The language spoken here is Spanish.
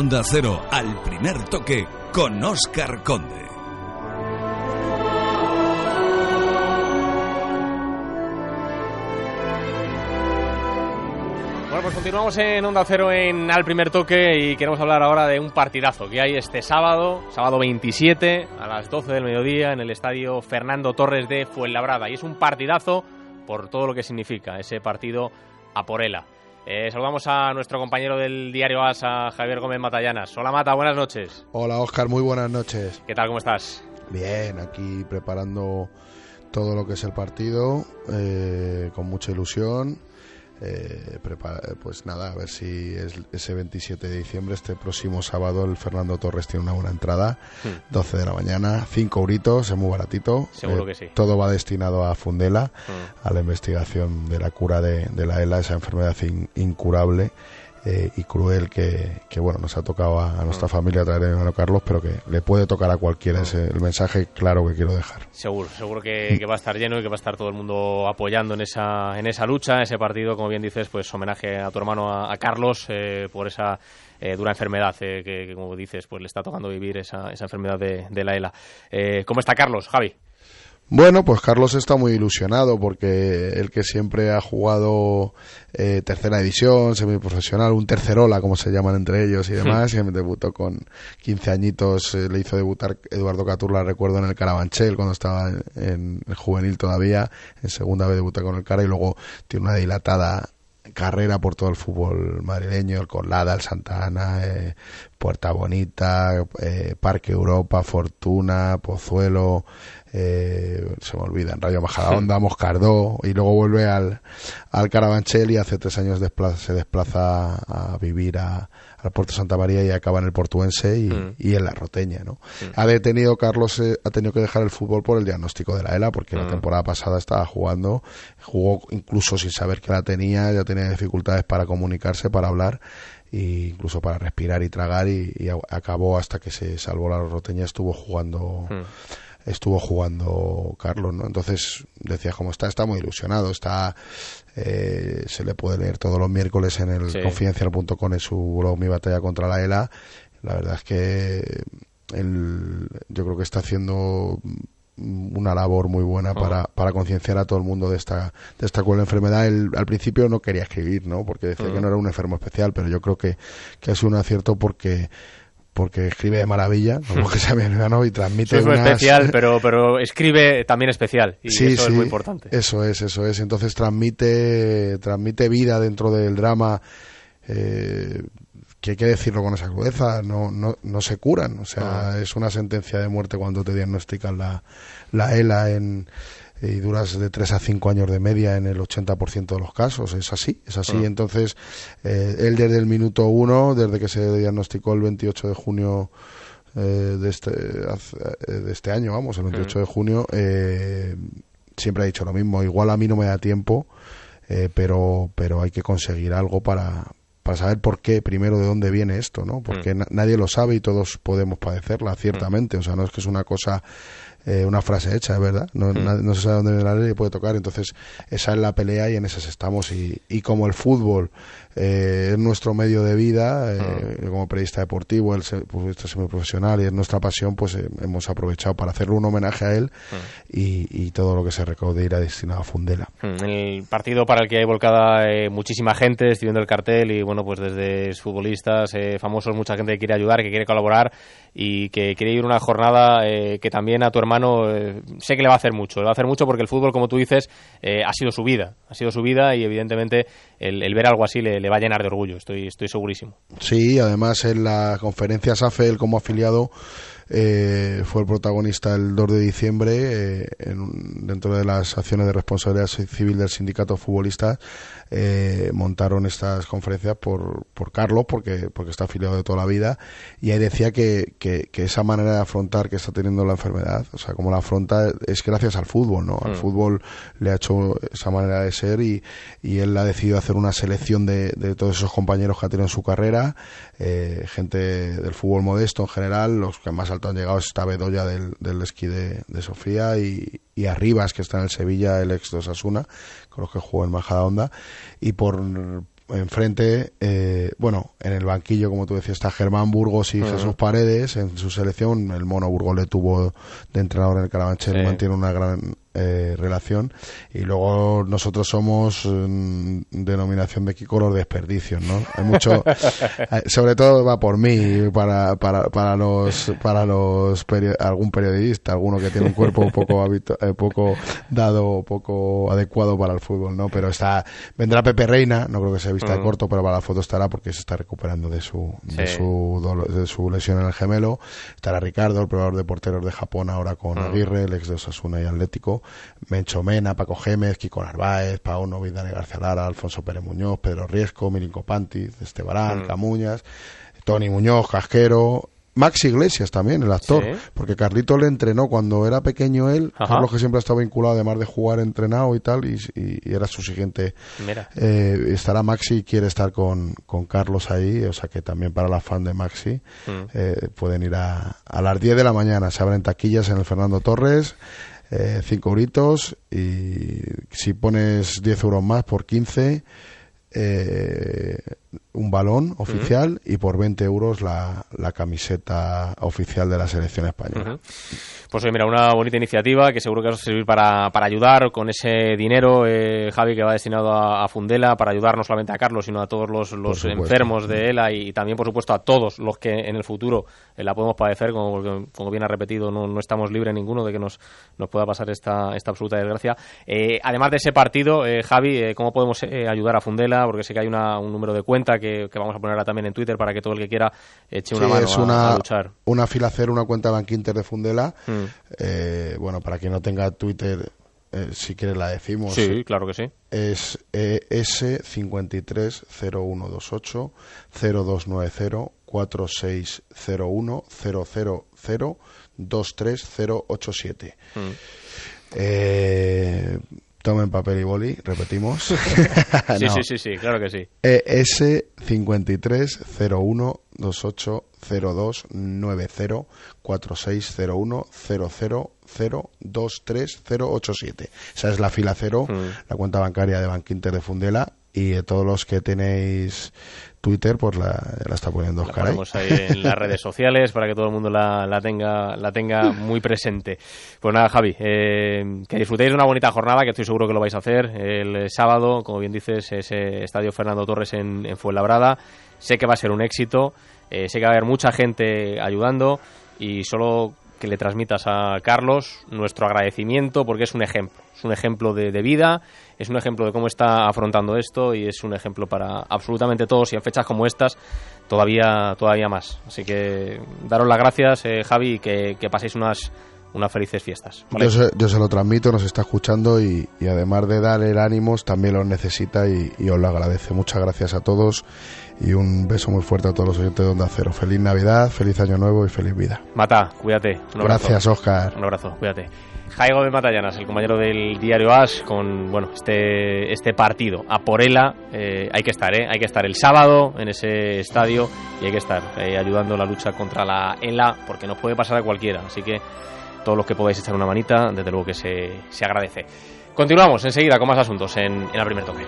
Onda Cero al primer toque con Oscar Conde. Bueno, pues continuamos en Onda Cero en Al Primer Toque y queremos hablar ahora de un partidazo que hay este sábado, sábado 27, a las 12 del mediodía, en el estadio Fernando Torres de Fuenlabrada. Y es un partidazo por todo lo que significa ese partido a Porela. Eh, saludamos a nuestro compañero del diario AS, a Javier Gómez Matallanas. Hola Mata, buenas noches. Hola Oscar, muy buenas noches. ¿Qué tal, cómo estás? Bien, aquí preparando todo lo que es el partido, eh, con mucha ilusión. Eh, pues nada, a ver si es ese 27 de diciembre, este próximo sábado, el Fernando Torres tiene una buena entrada, 12 de la mañana, 5 euritos, es muy baratito. Seguro que sí. Todo va destinado a Fundela, a la investigación de la cura de, la ELA, esa enfermedad incurable eh, y cruel que, bueno nos ha tocado a, nuestra familia a de mi hermano Carlos, pero que le puede tocar a cualquiera. Es el mensaje claro que quiero dejar. Seguro, seguro que, va a estar lleno y que va a estar todo el mundo apoyando en esa, en esa lucha, ese partido, como bien dices, pues homenaje a tu hermano, a, Carlos, eh, por esa eh, dura enfermedad que, como dices, pues le está tocando vivir esa, esa enfermedad de, de la ELA. ¿Cómo está Carlos, Javi? Bueno, pues Carlos está muy ilusionado porque él que siempre ha jugado eh, tercera división, semiprofesional, un tercerola como se llaman entre ellos y demás, y debutó con 15 añitos, eh, le hizo debutar Eduardo Caturla, recuerdo, en el Carabanchel cuando estaba en el juvenil todavía, en segunda vez debuta con el Cara y luego tiene una dilatada carrera por todo el fútbol madrileño, el Colada, el Santa Ana, eh, Puerta Bonita, eh, Parque Europa, Fortuna, Pozuelo, eh, se me olvidan, Rayo Majadahonda, Moscardó, y luego vuelve al, al Carabanchel y hace tres años se desplaza a vivir a, al Puerto Santa María y acaba en el Portuense y, mm. en la Roteña, ¿no? Mm. Ha detenido, Carlos eh, ha tenido que dejar el fútbol por el diagnóstico de la ELA, porque la mm. temporada pasada estaba jugando, jugó incluso sin saber que la tenía, ya tenía dificultades para comunicarse, para hablar, e incluso para respirar y tragar, y, y acabó hasta que se salvó la Roteña, estuvo jugando estuvo jugando Carlos, ¿no? Entonces, decía cómo está, está muy ilusionado, está eh, se le puede leer todos los miércoles en el confidencial.com en su blog Mi batalla contra la ELA. La verdad es que él, yo creo que está haciendo una labor muy buena para, para concienciar a todo el mundo de esta de esta cruel enfermedad. Él al principio no quería escribir, ¿no? Porque decía que no era un enfermo especial, pero yo creo que, que ha sido un acierto porque porque escribe de maravilla, como que sea americano y transmite es especial, pero, pero escribe también especial y eso es muy importante. Eso es, eso es. Entonces transmite, transmite vida dentro del drama eh, que hay que decirlo con esa crudeza, no, no, no se curan. O sea, es una sentencia de muerte cuando te diagnostican la, la ELA en y duras de 3 a 5 años de media en el 80% de los casos. Es así, es así. Ah. Entonces, eh, él desde el minuto 1, desde que se diagnosticó el 28 de junio eh, de, este, eh, de este año, vamos, el 28 mm. de junio, eh, siempre ha dicho lo mismo. Igual a mí no me da tiempo, pero, pero hay que conseguir algo para, para saber por qué, primero, de dónde viene esto, ¿no? Porque mm. nadie lo sabe y todos podemos padecerla, ciertamente. O sea, no es que es una cosa eh, una frase hecha, ¿verdad? No, hmm. no, se sabe dónde viene la ley y puede tocar. Entonces, esa es la pelea y en esas estamos. Y, y como el fútbol eh, es nuestro medio de vida, eh, hmm. como periodista deportivo, el periodista semiprofesional y es nuestra pasión, pues hemos aprovechado para hacerle un homenaje a él hmm. y, y, todo lo que se recaude irá destinado a Fundela. El partido para el que hay volcada muchísima gente, estoy viendo el cartel y bueno, pues desde futbolistas famosos, mucha gente que quiere ayudar, que quiere colaborar y que quiere ir una jornada que también a tu hermano hermano eh, sé que le va a hacer mucho, le va a hacer mucho porque el fútbol, como tú dices, eh, ha sido su vida, ha sido su vida y evidentemente el, ver algo así le, va a llenar de orgullo, estoy, estoy segurísimo. Sí, además en la conferencia SAFE, él como afiliado eh, fue el protagonista el 2 de diciembre dentro de las acciones de responsabilidad civil del sindicato futbolista eh, montaron estas conferencias por, por Carlos, porque, porque está afiliado de toda la vida, y ahí decía que, que, esa manera de afrontar que está teniendo la enfermedad, o sea, como la afronta, es gracias al fútbol, ¿no? Al mm. fútbol le ha hecho esa manera de ser y, y él ha decidido hacer una selección de, de todos esos compañeros que ha tenido en su carrera, eh, gente del fútbol modesto en general, los que más alto han llegado esta Bedoya del, del esquí de, de Sofía y, y Arribas, que está en el Sevilla, el ex de Osasuna, con los que jugó en Majadahonda, y por enfrente, eh, bueno, en el banquillo, como tú decías, está Germán Burgos y Jesús Paredes. En su selección, el Mono Burgos le tuvo de entrenador en el Carabanchel, mantiene una gran eh, relación. Y luego nosotros somos mm, denominación de Kiko los desperdicios no hay mucho eh, sobre todo va por mí para, para, para los para los algún periodista alguno que tiene un cuerpo poco eh, poco dado poco adecuado para el fútbol no pero está vendrá Pepe Reina no creo que sea vista de mm. corto pero para la foto estará porque se está recuperando de su de su de su lesión en el gemelo. Estará Ricardo el probador de porteros de Japón ahora con mm. Aguirre el ex de Osasuna y Atlético Mencho Mena, Paco Gémez, Kiko Narváez, Pauno Vidane García Lara, Alfonso Pérez Muñoz, Pedro Riesco, Mirinco Pantiz, Estebarán, mm. Camuñas, Tony Muñoz, Casquero, Max Iglesias también, el actor, porque Carlito le entrenó cuando era pequeño él, por lo que siempre ha estado vinculado, además de jugar entrenado y tal, y, era su siguiente. Eh, estará Maxi y quiere estar con, con, Carlos ahí, o sea que también para la fan de Maxi mm. eh, pueden ir a, a las 10 de la mañana, se abren taquillas en el Fernando Torres eh, 5 euritos y si pones 10 euros más por 15 eh, un balón oficial y por 20 euros la, la, camiseta oficial de la selección española. Pues mira, una bonita iniciativa que seguro que va a servir para, para ayudar con ese dinero, eh, Javi, que va destinado a, Fundela, para ayudar no solamente a Carlos, sino a todos los, los enfermos de ELA y, también, por supuesto, a todos los que en el futuro eh, la podemos padecer, como, como bien ha repetido, no, no estamos libres ninguno de que nos, nos pueda pasar esta, esta absoluta desgracia. Eh, además de ese partido, Javi, ¿cómo podemos ayudar a Fundela? Porque sé que hay una, un número de cuenta que, que, vamos a poner también en Twitter para que todo el que quiera eche una mano es una, a, luchar. Una fila cero, una cuenta Bankinter de Fundela. Mm. Eh, bueno, para quien no tenga Twitter, eh, si quiere la decimos. Sí, claro que sí. Es S530128 0290 4601 000 23087. Eh, tomen papel y boli, repetimos. sí, sí, sí, sí, claro que sí. S530128 0290 4601 23087. Esa es la fila cero, mm. la cuenta bancaria de Banquinter de Fundela y todos los que tenéis Twitter, pues la, está poniendo Oscar. La ponemos ahí. en las redes sociales para que todo el mundo la, la, tenga, la tenga muy presente. Pues nada, Javi, eh, que disfrutéis de una bonita jornada, que estoy seguro que lo vais a hacer el sábado, como bien dices, ese Estadio Fernando Torres en, en Fuenlabrada. Sé que va a ser un éxito, eh, sé que va a haber mucha gente ayudando y solo que le transmitas a Carlos nuestro agradecimiento porque es un ejemplo, es un ejemplo de, vida, es un ejemplo de cómo está afrontando esto y es un ejemplo para absolutamente todos y en fechas como estas todavía, todavía más. Así que daros las gracias, eh, Javi, y que, que paséis unas unas felices fiestas. Yo, se, lo transmito, nos está escuchando y, además de darle el ánimos, también lo necesita y, os lo agradece. Muchas gracias a todos y un beso muy fuerte a todos los oyentes de Onda Cero. Feliz Navidad, feliz Año Nuevo y feliz vida. Mata, cuídate. gracias, Oscar. Un abrazo, cuídate. Jaigo de Matallanas, el compañero del diario As, con bueno este, este partido a Porela. Eh, hay que estar, ¿eh? hay que estar el sábado en ese estadio y hay que estar eh, ayudando la lucha contra la ELA, porque nos puede pasar a cualquiera. Así que todos los que podáis echar una manita, desde luego que se, se agradece. Continuamos enseguida con más asuntos en, en el primer toque.